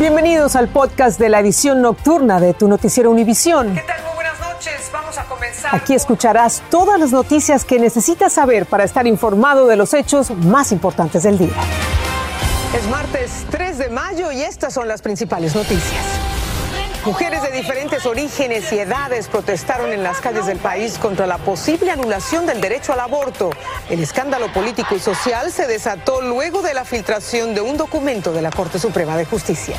Bienvenidos al podcast de la edición nocturna de tu noticiero Univisión. ¿Qué tal? Muy buenas noches. Vamos a comenzar. Aquí escucharás todas las noticias que necesitas saber para estar informado de los hechos más importantes del día. Es martes 3 de mayo y estas son las principales noticias. Mujeres de diferentes orígenes y edades protestaron en las calles del país contra la posible anulación del derecho al aborto. El escándalo político y social se desató luego de la filtración de un documento de la Corte Suprema de Justicia.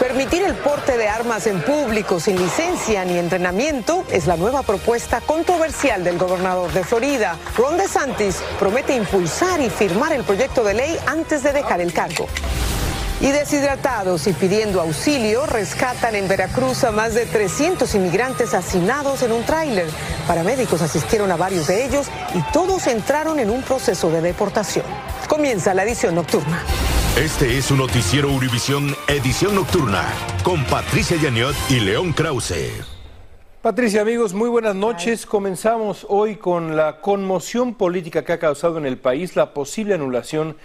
Permitir el porte de armas en público sin licencia ni entrenamiento es la nueva propuesta controversial del gobernador de Florida. Ron DeSantis promete impulsar y firmar el proyecto de ley antes de dejar el cargo. Y deshidratados y pidiendo auxilio, rescatan en Veracruz a más de 300 inmigrantes hacinados en un tráiler. Paramédicos asistieron a varios de ellos y todos entraron en un proceso de deportación. Comienza la edición nocturna. Este es un noticiero Univisión Edición Nocturna con Patricia Yaniot y León Krause. Patricia, amigos, muy buenas noches. Comenzamos hoy con la conmoción política que ha causado en el país la posible anulación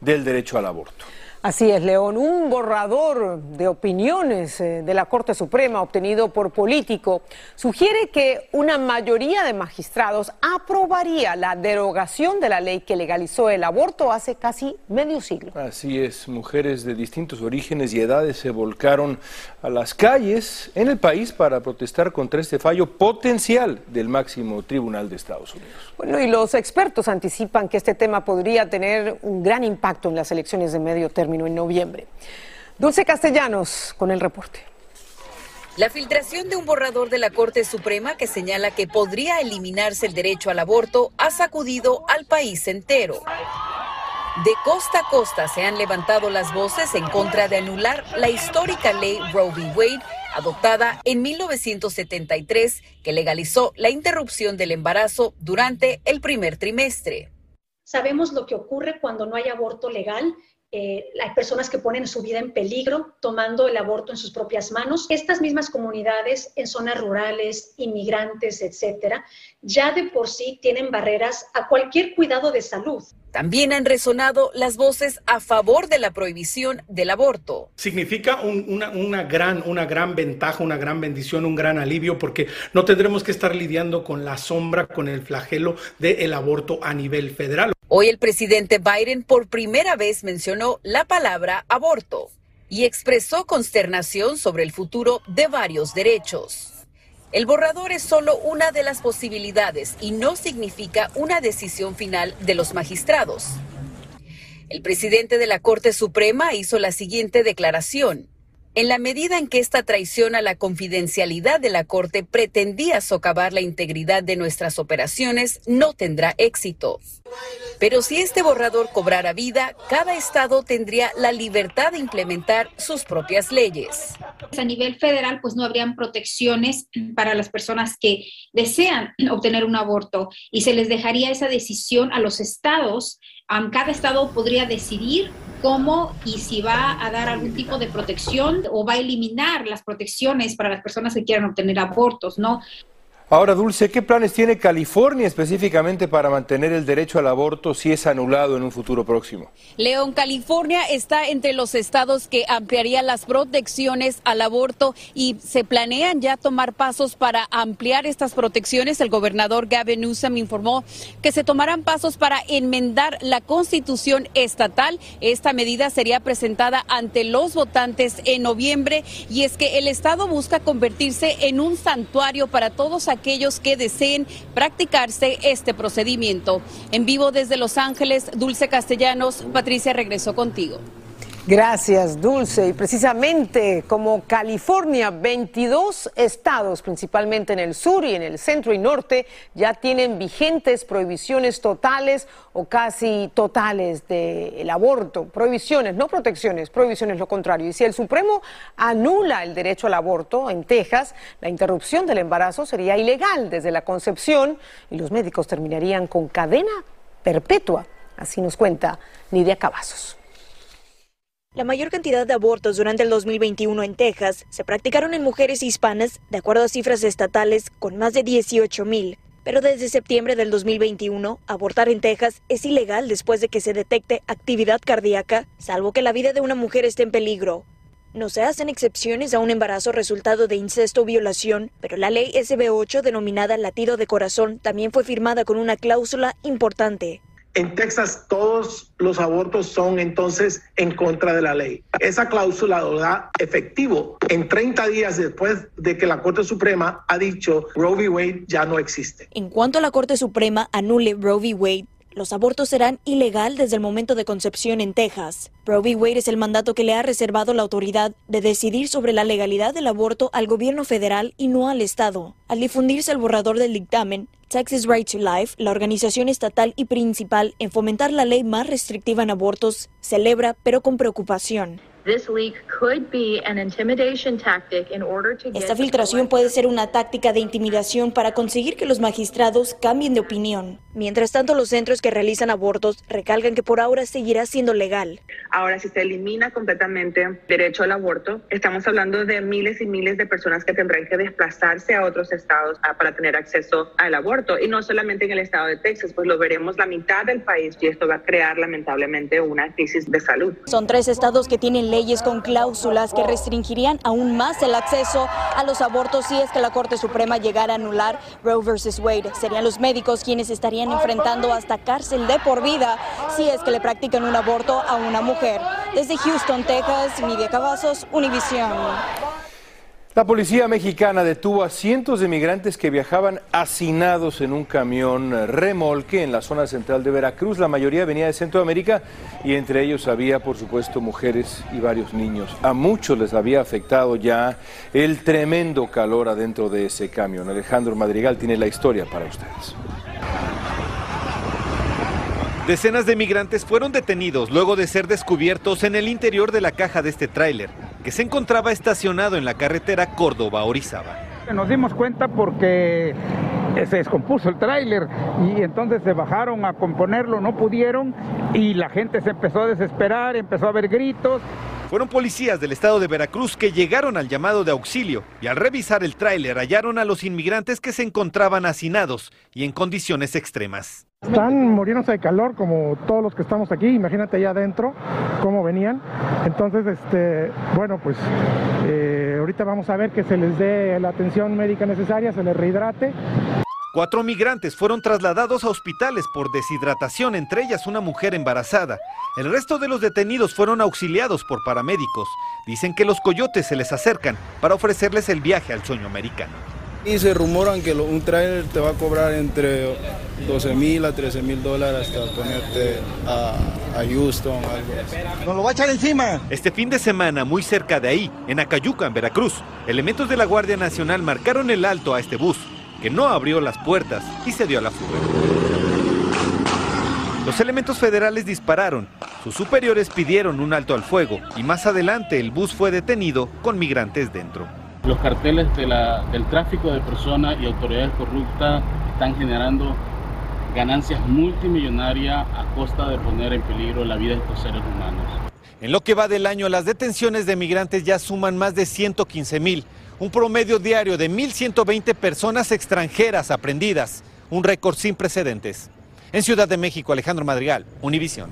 del derecho al aborto. Así es, León. Un borrador de opiniones eh, de la Corte Suprema obtenido por Político sugiere que una mayoría de magistrados aprobaría la derogación de la ley que legalizó el aborto hace casi medio siglo. Así es, mujeres de distintos orígenes y edades se volcaron a las calles en el país para protestar contra este fallo potencial del máximo tribunal de Estados Unidos. Bueno, y los expertos anticipan que este tema podría tener un gran impacto en las elecciones de medio término en noviembre. Dulce Castellanos con el reporte. La filtración de un borrador de la Corte Suprema que señala que podría eliminarse el derecho al aborto ha sacudido al país entero. De costa a costa se han levantado las voces en contra de anular la histórica ley Roe v. Wade, adoptada en 1973, que legalizó la interrupción del embarazo durante el primer trimestre. Sabemos lo que ocurre cuando no hay aborto legal eh, hay personas que ponen su vida en peligro tomando el aborto en sus propias manos. Estas mismas comunidades en zonas rurales, inmigrantes, etcétera, ya de por sí tienen barreras a cualquier cuidado de salud. También han resonado las voces a favor de la prohibición del aborto. Significa una, una, gran, una gran ventaja, una gran bendición, un gran alivio, porque no tendremos que estar lidiando con la sombra, con el flagelo del aborto a nivel federal. Hoy el presidente Biden por primera vez mencionó la palabra aborto y expresó consternación sobre el futuro de varios derechos. El borrador es solo una de las posibilidades y no significa una decisión final de los magistrados. El presidente de la Corte Suprema hizo la siguiente declaración. En la medida en que esta traición a la confidencialidad de la Corte pretendía socavar la integridad de nuestras operaciones, no tendrá éxito. Pero si este borrador cobrara vida, cada estado tendría la libertad de implementar sus propias leyes. A nivel federal, pues no habrían protecciones para las personas que desean obtener un aborto y se les dejaría esa decisión a los estados. Cada estado podría decidir cómo y si va a dar algún tipo de protección o va a eliminar las protecciones para las personas que quieran obtener abortos, ¿no? Ahora, Dulce, ¿qué planes tiene California específicamente para mantener el derecho al aborto si es anulado en un futuro próximo? León, California está entre los estados que ampliarían las protecciones al aborto y se planean ya tomar pasos para ampliar estas protecciones. El gobernador Gavin Newsom informó que se tomarán pasos para enmendar la constitución estatal. Esta medida sería presentada ante los votantes en noviembre y es que el estado busca convertirse en un santuario para todos aquellos que deseen practicarse este procedimiento. En vivo desde Los Ángeles, Dulce Castellanos, Patricia, regreso contigo. Gracias, Dulce. Y precisamente como California, 22 estados, principalmente en el sur y en el centro y norte, ya tienen vigentes prohibiciones totales o casi totales del aborto. Prohibiciones, no protecciones, prohibiciones lo contrario. Y si el Supremo anula el derecho al aborto en Texas, la interrupción del embarazo sería ilegal desde la concepción y los médicos terminarían con cadena perpetua. Así nos cuenta Nidia Cavazos. La mayor cantidad de abortos durante el 2021 en Texas se practicaron en mujeres hispanas, de acuerdo a cifras estatales, con más de 18 mil. Pero desde septiembre del 2021, abortar en Texas es ilegal después de que se detecte actividad cardíaca, salvo que la vida de una mujer esté en peligro. No se hacen excepciones a un embarazo resultado de incesto o violación, pero la ley SB8 denominada latido de corazón también fue firmada con una cláusula importante. En Texas todos los abortos son entonces en contra de la ley. Esa cláusula da efectivo en 30 días después de que la Corte Suprema ha dicho Roe v. Wade ya no existe. En cuanto a la Corte Suprema anule Roe v. Wade, los abortos serán ilegal desde el momento de concepción en Texas. Roe v. Wade es el mandato que le ha reservado la autoridad de decidir sobre la legalidad del aborto al gobierno federal y no al Estado. Al difundirse el borrador del dictamen, Texas Right to Life, la organización estatal y principal en fomentar la ley más restrictiva en abortos, celebra pero con preocupación. Esta filtración puede ser una táctica de intimidación para conseguir que los magistrados cambien de opinión. Mientras tanto, los centros que realizan abortos recalcan que por ahora seguirá siendo legal. Ahora, si se elimina completamente el derecho al aborto, estamos hablando de miles y miles de personas que tendrán que desplazarse a otros estados ah, para tener acceso al aborto. Y no solamente en el estado de Texas, pues lo veremos la mitad del país y esto va a crear lamentablemente una crisis de salud. Son tres estados que tienen leyes con cláusulas que restringirían aún más el acceso a los abortos si es que la Corte Suprema llegara a anular Roe versus Wade. Serían los médicos quienes estarían enfrentando hasta cárcel de por vida si es que le practican un aborto a una mujer. Desde Houston, Texas, Nidia Cavazos, Univision. La policía mexicana detuvo a cientos de migrantes que viajaban hacinados en un camión remolque en la zona central de Veracruz. La mayoría venía de Centroamérica y entre ellos había, por supuesto, mujeres y varios niños. A muchos les había afectado ya el tremendo calor adentro de ese camión. Alejandro Madrigal tiene la historia para ustedes. Decenas de migrantes fueron detenidos luego de ser descubiertos en el interior de la caja de este tráiler, que se encontraba estacionado en la carretera Córdoba-Orizaba. Nos dimos cuenta porque se descompuso el tráiler y entonces se bajaron a componerlo, no pudieron y la gente se empezó a desesperar, empezó a haber gritos. Fueron policías del estado de Veracruz que llegaron al llamado de auxilio y al revisar el tráiler hallaron a los inmigrantes que se encontraban hacinados y en condiciones extremas. Están muriéndose de calor como todos los que estamos aquí, imagínate allá adentro cómo venían. Entonces, este, bueno, pues eh, ahorita vamos a ver que se les dé la atención médica necesaria, se les rehidrate. Cuatro migrantes fueron trasladados a hospitales por deshidratación, entre ellas una mujer embarazada. El resto de los detenidos fueron auxiliados por paramédicos. Dicen que los coyotes se les acercan para ofrecerles el viaje al sueño americano. Y se rumoran que un trailer te va a cobrar entre 12 mil a 13 mil dólares hasta ponerte a, Houston, algo así. ¡Nos lo va a echar encima! Este fin de semana, muy cerca de ahí, en Acayuca, en Veracruz, elementos de la Guardia Nacional marcaron el alto a este bus, que no abrió las puertas y se dio a la fuga. Los elementos federales dispararon, sus superiores pidieron un alto al fuego y más adelante el bus fue detenido con migrantes dentro. Los carteles del tráfico de personas y autoridades corruptas están generando ganancias multimillonarias a costa de poner en peligro la vida de estos seres humanos. En lo que va del año, las detenciones de migrantes ya suman más de 115 mil, un promedio diario de 1.120 personas extranjeras aprendidas, un récord sin precedentes. En Ciudad de México, Alejandro Madrigal, Univisión.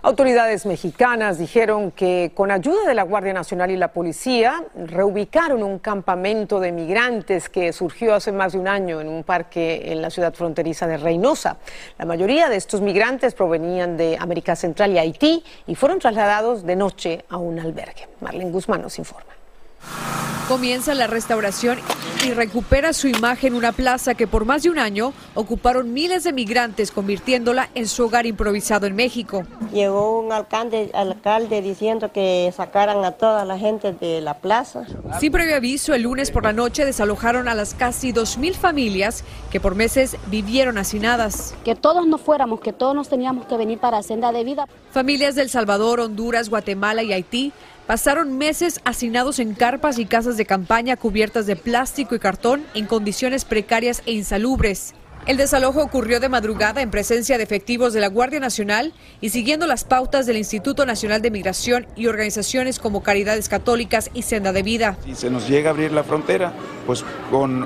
Autoridades mexicanas dijeron que con ayuda de la Guardia Nacional y la policía reubicaron un campamento de migrantes que surgió hace más de un año en un parque en la ciudad fronteriza de Reynosa. La mayoría de estos migrantes provenían de América Central y Haití y fueron trasladados de noche a un albergue. Marlene Guzmán nos informa. Comienza la restauración y recupera su imagen una plaza que por más de un año ocuparon miles de migrantes, convirtiéndola en su hogar improvisado en México. Llegó un alcalde, alcalde diciendo que sacaran a toda la gente de la plaza. Sin previo aviso, el lunes por la noche desalojaron a las casi 2.000 familias que por meses vivieron hacinadas. Que todos nos fuéramos, que todos nos teníamos que venir para Senda de Vida. Familias del Salvador, Honduras, Guatemala y Haití pasaron meses hacinados en carpas y casas de campaña cubiertas de plástico y cartón en condiciones precarias e insalubres. El desalojo ocurrió de madrugada en presencia de efectivos de la Guardia Nacional y siguiendo las pautas del Instituto Nacional de Migración y organizaciones como Caridades Católicas y Senda de Vida. Si se nos llega a abrir la frontera, pues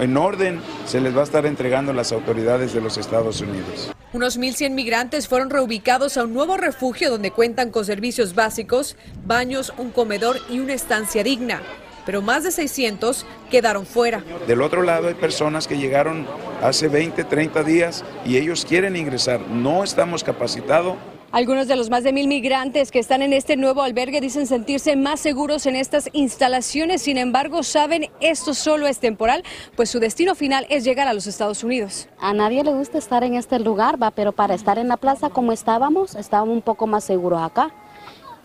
en orden se les va a estar entregando a las autoridades de los Estados Unidos. Unos 1.100 migrantes fueron reubicados a un nuevo refugio donde cuentan con servicios básicos, baños, un comedor y una estancia digna. Pero más de 600 quedaron fuera. Del otro lado hay personas que llegaron hace 20, 30 días y ellos quieren ingresar. No estamos capacitados algunos de los más de mil migrantes que están en este nuevo albergue dicen sentirse más seguros en estas instalaciones. Sin embargo, saben esto solo es temporal, pues su destino final es llegar a los Estados Unidos. A nadie le gusta estar en este lugar, va, pero para estar en la plaza como estábamos, estábamos un poco más seguros acá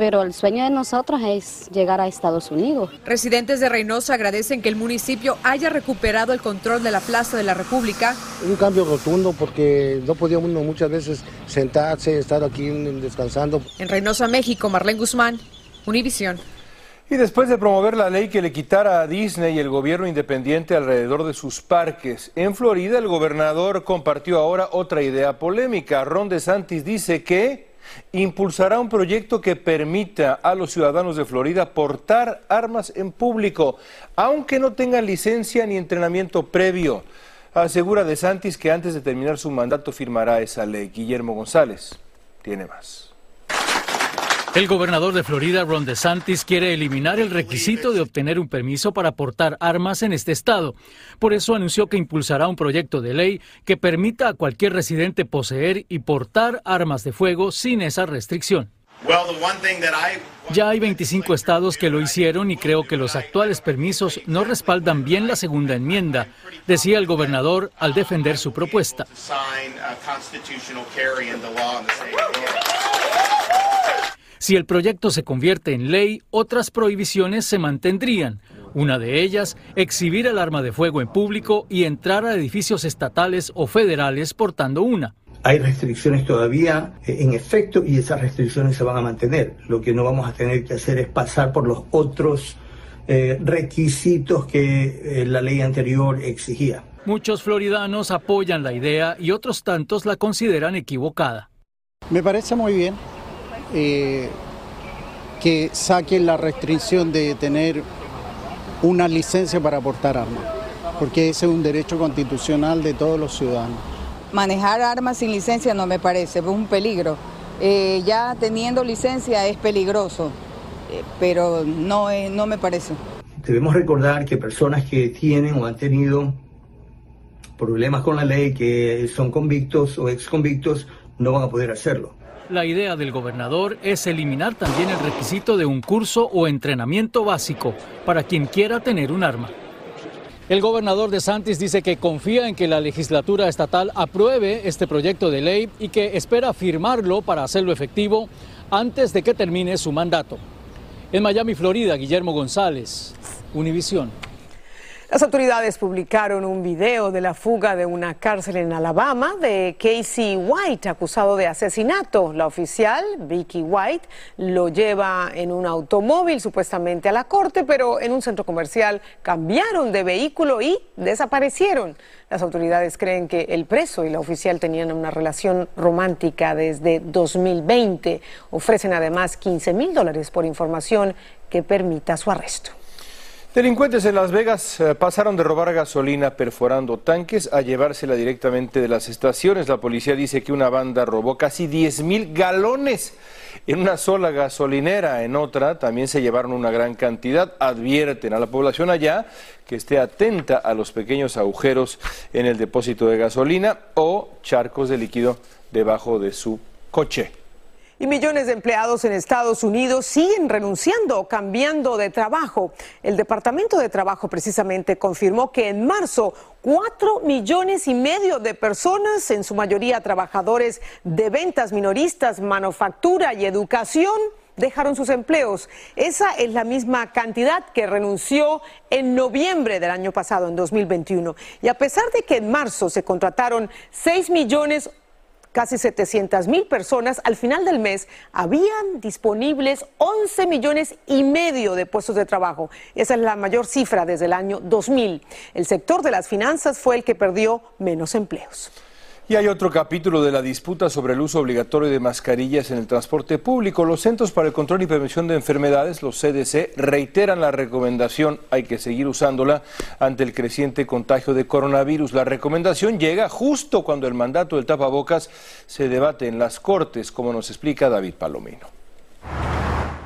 pero el sueño de nosotros es llegar a Estados Unidos. Residentes de Reynosa agradecen que el municipio haya recuperado el control de la Plaza de la República. Un cambio rotundo porque no podía uno muchas veces sentarse, estar aquí descansando. En Reynosa, México, Marlene Guzmán, Univisión. Y después de promover la ley que le quitara a Disney y el gobierno independiente alrededor de sus parques, en Florida el gobernador compartió ahora otra idea polémica. Ron DeSantis dice que impulsará un proyecto que permita a los ciudadanos de Florida portar armas en público, aunque no tengan licencia ni entrenamiento previo. Asegura De Santis que antes de terminar su mandato firmará esa ley. Guillermo González tiene más. El gobernador de Florida, Ron DeSantis, quiere eliminar el requisito de obtener un permiso para portar armas en este estado. Por eso anunció que impulsará un proyecto de ley que permita a cualquier residente poseer y portar armas de fuego sin esa restricción. Ya hay 25 estados que lo hicieron y creo que los actuales permisos no respaldan bien la segunda enmienda, decía el gobernador al defender su propuesta. Si el proyecto se convierte en ley, otras prohibiciones se mantendrían. Una de ellas, exhibir el arma de fuego en público y entrar a edificios estatales o federales portando una. Hay restricciones todavía eh, en efecto y esas restricciones se van a mantener. Lo que no vamos a tener que hacer es pasar por los otros eh, requisitos que eh, la ley anterior exigía. Muchos floridanos apoyan la idea y otros tantos la consideran equivocada. Me parece muy bien eh, que saquen la restricción de tener una licencia para portar armas, porque ese es un derecho constitucional de todos los ciudadanos. Manejar armas sin licencia no me parece, es un peligro. Eh, ya teniendo licencia es peligroso, eh, pero no, no me parece. Debemos recordar que personas que tienen o han tenido problemas con la ley, que son convictos o ex convictos, no van a poder hacerlo. La idea del gobernador es eliminar también el requisito de un curso o entrenamiento básico para quien quiera tener un arma. El gobernador de Santis dice que confía en que la legislatura estatal apruebe este proyecto de ley y que espera firmarlo para hacerlo efectivo antes de que termine su mandato. En Miami, Florida, Guillermo González, Univisión. Las autoridades publicaron un video de la fuga de una cárcel en Alabama de Casey White, acusado de asesinato. La oficial, Vicky White, lo lleva en un automóvil supuestamente a la corte, pero en un centro comercial cambiaron de vehículo y desaparecieron. Las autoridades creen que el preso y la oficial tenían una relación romántica desde 2020. Ofrecen además 15 mil dólares por información que permita su arresto. Delincuentes en Las Vegas eh, pasaron de robar gasolina perforando tanques a llevársela directamente de las estaciones. La policía dice que una banda robó casi 10 mil galones en una sola gasolinera. En otra también se llevaron una gran cantidad. Advierten a la población allá que esté atenta a los pequeños agujeros en el depósito de gasolina o charcos de líquido debajo de su coche. Y millones de empleados en Estados Unidos siguen renunciando o cambiando de trabajo. El Departamento de Trabajo precisamente confirmó que en marzo cuatro millones y medio de personas, en su mayoría trabajadores de ventas minoristas, manufactura y educación, dejaron sus empleos. Esa es la misma cantidad que renunció en noviembre del año pasado, en 2021. Y a pesar de que en marzo se contrataron 6 millones casi 700 mil personas, al final del mes habían disponibles 11 millones y medio de puestos de trabajo. Esa es la mayor cifra desde el año 2000. El sector de las finanzas fue el que perdió menos empleos. Y hay otro capítulo de la disputa sobre el uso obligatorio de mascarillas en el transporte público. Los Centros para el Control y Prevención de Enfermedades, los CDC, reiteran la recomendación, hay que seguir usándola ante el creciente contagio de coronavirus. La recomendación llega justo cuando el mandato del tapabocas se debate en las Cortes, como nos explica David Palomino.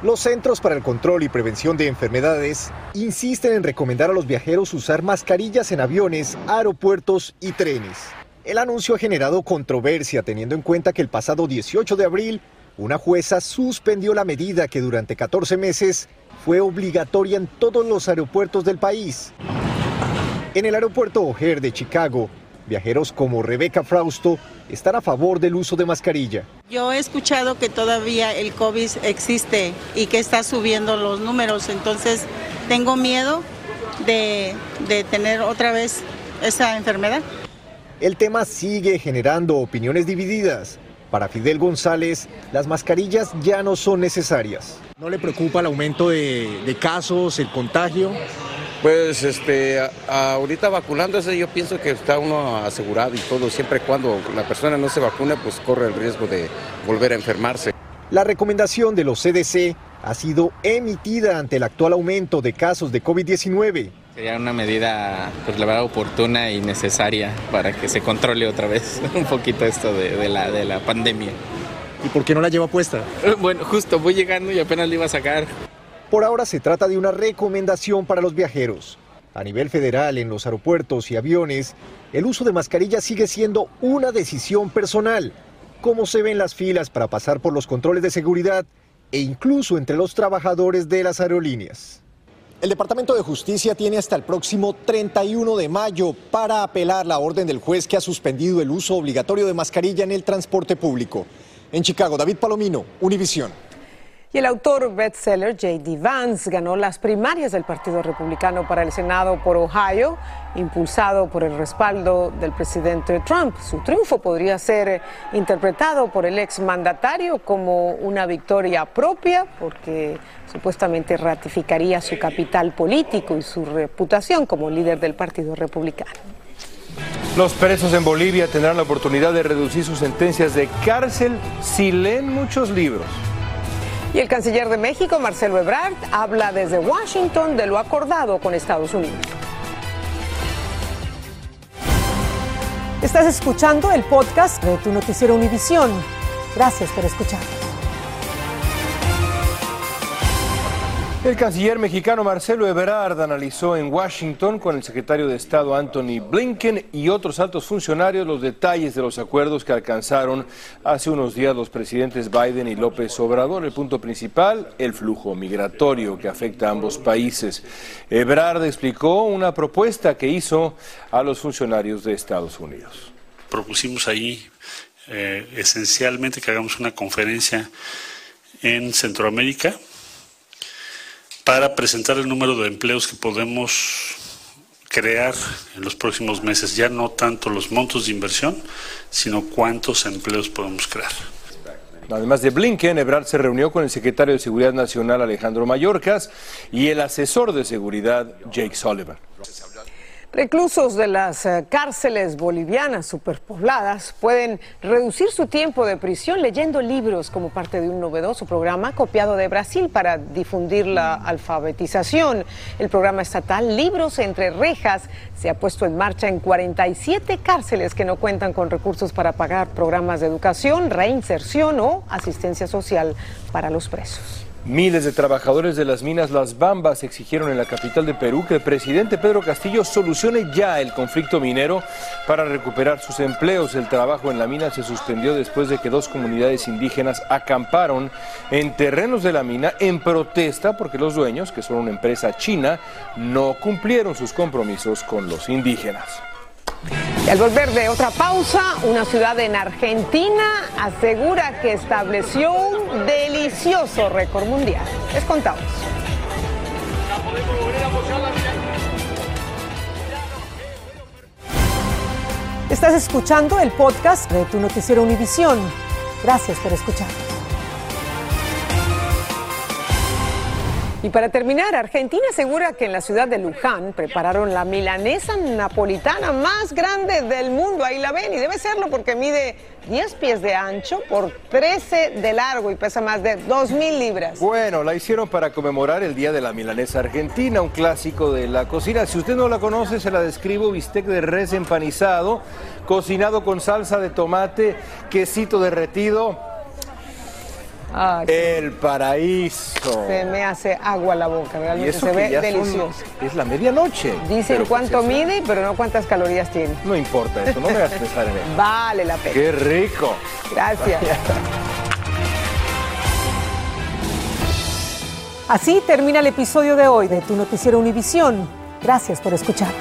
Los Centros para el Control y Prevención de Enfermedades insisten en recomendar a los viajeros usar mascarillas en aviones, aeropuertos y trenes. El anuncio ha generado controversia teniendo en cuenta que el pasado 18 de abril una jueza suspendió la medida que durante 14 meses fue obligatoria en todos los aeropuertos del país. En el aeropuerto O'Hare de Chicago, viajeros como Rebeca Frausto están a favor del uso de mascarilla. Yo he escuchado que todavía el COVID existe y que está subiendo los números, entonces tengo miedo de, de tener otra vez esa enfermedad. El tema sigue generando opiniones divididas. Para Fidel González, las mascarillas ya no son necesarias. ¿No le preocupa el aumento de, de casos, el contagio? Pues este, a- ahorita vacunándose yo pienso que está uno asegurado y todo, siempre y cuando la persona no se vacune, pues corre el riesgo de volver a enfermarse. La recomendación de los CDC ha sido emitida ante el actual aumento de casos de COVID-19. Sería una medida, pues la verdad, oportuna y necesaria para que se controle otra vez un poquito esto de, de la, de la pandemia. ¿Y por qué no la lleva puesta? Bueno, justo voy llegando y apenas la iba a sacar. Por ahora se trata de una recomendación para los viajeros. A nivel federal, en los aeropuertos y aviones, el uso de mascarillas sigue siendo una decisión personal, como se ven las filas para pasar por los controles de seguridad e incluso entre los trabajadores de las aerolíneas. El Departamento de Justicia tiene hasta el próximo 31 de mayo para apelar la orden del juez que ha suspendido el uso obligatorio de mascarilla en el transporte público. En Chicago, David Palomino, Univisión. Y el autor bestseller J.D. Vance ganó las primarias del Partido Republicano para el Senado por Ohio, impulsado por el respaldo del presidente Trump. Su triunfo podría ser interpretado por el exmandatario como una victoria propia, porque supuestamente ratificaría su capital político y su reputación como líder del Partido Republicano. Los presos en Bolivia tendrán la oportunidad de reducir sus sentencias de cárcel si leen muchos libros. Y el canciller de México, Marcelo Ebrard, habla desde Washington de lo acordado con Estados Unidos. Estás escuchando el podcast de tu noticiero Univisión. Gracias por escucharnos. El canciller mexicano Marcelo Ebrard analizó en Washington con el secretario de Estado Anthony Blinken y otros altos funcionarios los detalles de los acuerdos que alcanzaron hace unos días los presidentes Biden y López Obrador. El punto principal, el flujo migratorio que afecta a ambos países. Ebrard explicó una propuesta que hizo a los funcionarios de Estados Unidos. propusimos ahí eh, esencialmente que hagamos una conferencia en Centroamérica para presentar el número de empleos que podemos crear en los próximos meses, ya no tanto los montos de inversión, sino cuántos empleos podemos crear. Además de Blinken, Ebrard se reunió con el secretario de Seguridad Nacional Alejandro Mayorkas y el asesor de seguridad Jake Sullivan. Reclusos de las eh, cárceles bolivianas superpobladas pueden reducir su tiempo de prisión leyendo libros como parte de un novedoso programa copiado de Brasil para difundir la alfabetización. El programa estatal Libros entre Rejas se ha puesto en marcha en 47 cárceles que no cuentan con recursos para pagar programas de educación, reinserción o asistencia social para los presos. Miles de trabajadores de las minas Las Bambas exigieron en la capital de Perú que el presidente Pedro Castillo solucione ya el conflicto minero para recuperar sus empleos. El trabajo en la mina se suspendió después de que dos comunidades indígenas acamparon en terrenos de la mina en protesta porque los dueños, que son una empresa china, no cumplieron sus compromisos con los indígenas. Y al volver de otra pausa, una ciudad en Argentina asegura que estableció un delicioso récord mundial. Les contamos. Estás escuchando el podcast de tu noticiero Univisión. Gracias por escuchar. Y para terminar, Argentina asegura que en la ciudad de Luján prepararon la milanesa napolitana más grande del mundo. Ahí la ven y debe serlo porque mide 10 pies de ancho por 13 de largo y pesa más de 2.000 libras. Bueno, la hicieron para conmemorar el Día de la Milanesa Argentina, un clásico de la cocina. Si usted no la conoce, se la describo, bistec de res empanizado, cocinado con salsa de tomate, quesito derretido Ay, El paraíso. se me hace agua la boca, Y realmente eso se que ve ya son- delicioso. es la medianoche. Dicen cuánto pues, mide, pero no cuántas calorías tiene. No importa eso, no me hagas pensar en eso. Vale la pena. ¡Qué rico! Gracias. Así termina el episodio de hoy de Tu Noticiero Univisión. Gracias por escucharnos.